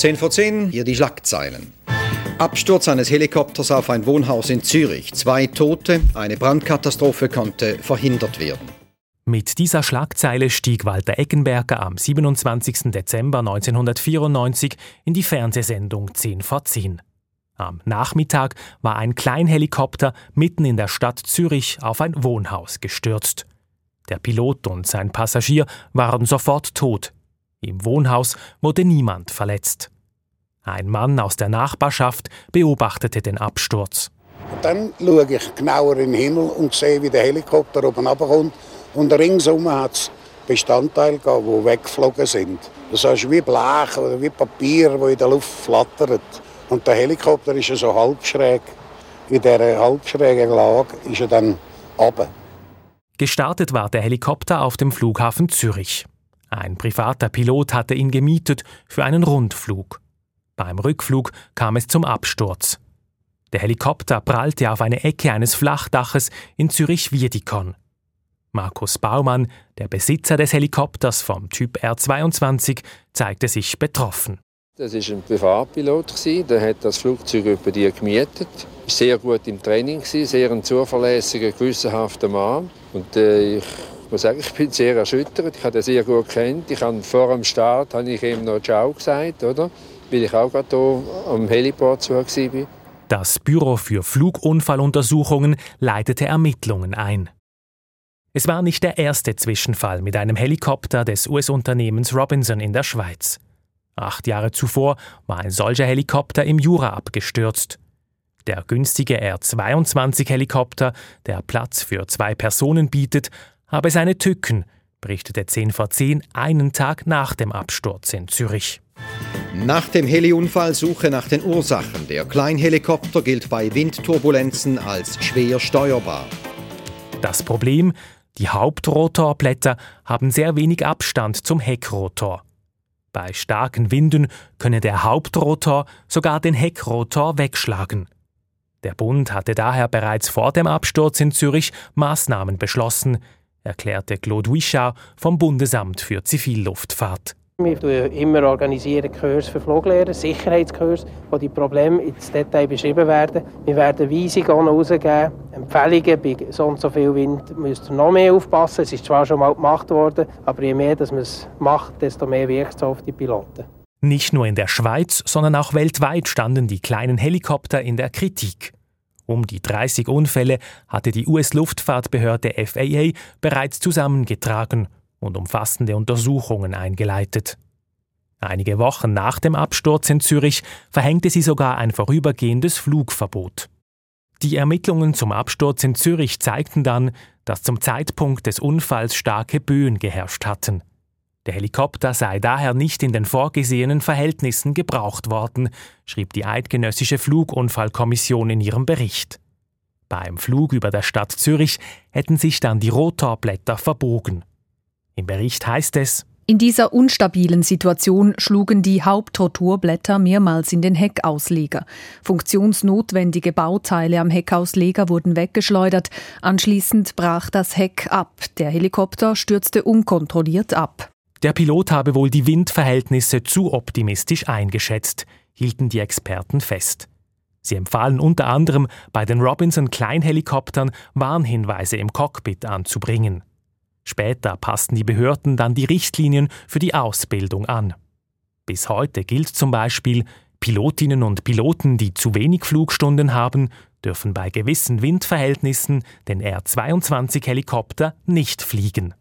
10 vor 10, hier die Schlagzeilen. Absturz eines Helikopters auf ein Wohnhaus in Zürich. Zwei Tote, eine Brandkatastrophe konnte verhindert werden. Mit dieser Schlagzeile stieg Walter Eckenberger am 27. Dezember 1994 in die Fernsehsendung 10 vor 10. Am Nachmittag war ein Kleinhelikopter mitten in der Stadt Zürich auf ein Wohnhaus gestürzt. Der Pilot und sein Passagier waren sofort tot. Im Wohnhaus wurde niemand verletzt. Ein Mann aus der Nachbarschaft beobachtete den Absturz. Dann schaue ich genauer in den Himmel und sehe, wie der Helikopter oben runterkommt. Und ringsum hat es Bestandteile gehabt, die weggeflogen sind. Das ist wie Blech oder wie Papier, das in der Luft flattert. Und der Helikopter ist so halb schräg. In dieser halbschrägen Lage ist er dann runter. Gestartet war der Helikopter auf dem Flughafen Zürich. Ein privater Pilot hatte ihn gemietet für einen Rundflug. Beim Rückflug kam es zum Absturz. Der Helikopter prallte auf eine Ecke eines Flachdaches in Zürich-Wiedikon. Markus Baumann, der Besitzer des Helikopters vom Typ R22, zeigte sich betroffen. Das war ein Privatpilot, der hat das Flugzeug über die gemietet. War sehr gut im Training, sehr ein zuverlässiger, gewissenhafter Mann. Und äh, ich muss sagen, ich bin sehr erschüttert. Ich habe ihn sehr gut kennt. Ich habe vor dem Start habe ich ihm noch Ciao gesagt, oder? Weil ich auch gerade hier am Heliport zu war. Das Büro für Flugunfalluntersuchungen leitete Ermittlungen ein. Es war nicht der erste Zwischenfall mit einem Helikopter des US-Unternehmens Robinson in der Schweiz. Acht Jahre zuvor war ein solcher Helikopter im Jura abgestürzt. Der günstige R-22-Helikopter, der Platz für zwei Personen bietet, habe seine Tücken, berichtete 10 vor 10 einen Tag nach dem Absturz in Zürich. Nach dem Heliunfall Suche nach den Ursachen. Der Kleinhelikopter gilt bei Windturbulenzen als schwer steuerbar. Das Problem, die Hauptrotorblätter haben sehr wenig Abstand zum Heckrotor. Bei starken Winden könne der Hauptrotor sogar den Heckrotor wegschlagen. Der Bund hatte daher bereits vor dem Absturz in Zürich Maßnahmen beschlossen, erklärte Claude Wischau vom Bundesamt für Zivilluftfahrt. Wir immer organisieren Kurs für Fluglehrer, Sicherheitskurs, wo die Probleme ins Detail beschrieben werden. Wir werden Weisungen herausgeben, Empfehlungen, bei so und so viel Wind müsst ihr noch mehr aufpassen. Es ist zwar schon mal gemacht worden, aber je mehr dass man es macht, desto mehr wirkt es auf die Piloten. Nicht nur in der Schweiz, sondern auch weltweit standen die kleinen Helikopter in der Kritik. Um die 30 Unfälle hatte die US-Luftfahrtbehörde FAA bereits zusammengetragen und umfassende Untersuchungen eingeleitet. Einige Wochen nach dem Absturz in Zürich verhängte sie sogar ein vorübergehendes Flugverbot. Die Ermittlungen zum Absturz in Zürich zeigten dann, dass zum Zeitpunkt des Unfalls starke Böen geherrscht hatten. Der Helikopter sei daher nicht in den vorgesehenen Verhältnissen gebraucht worden, schrieb die Eidgenössische Flugunfallkommission in ihrem Bericht. Beim Flug über der Stadt Zürich hätten sich dann die Rotorblätter verbogen. Im Bericht heißt es, in dieser unstabilen Situation schlugen die Hauptrotorblätter mehrmals in den Heckausleger. Funktionsnotwendige Bauteile am Heckausleger wurden weggeschleudert. Anschließend brach das Heck ab. Der Helikopter stürzte unkontrolliert ab. Der Pilot habe wohl die Windverhältnisse zu optimistisch eingeschätzt, hielten die Experten fest. Sie empfahlen unter anderem bei den Robinson Kleinhelikoptern Warnhinweise im Cockpit anzubringen. Später passten die Behörden dann die Richtlinien für die Ausbildung an. Bis heute gilt zum Beispiel, Pilotinnen und Piloten, die zu wenig Flugstunden haben, dürfen bei gewissen Windverhältnissen den R-22-Helikopter nicht fliegen.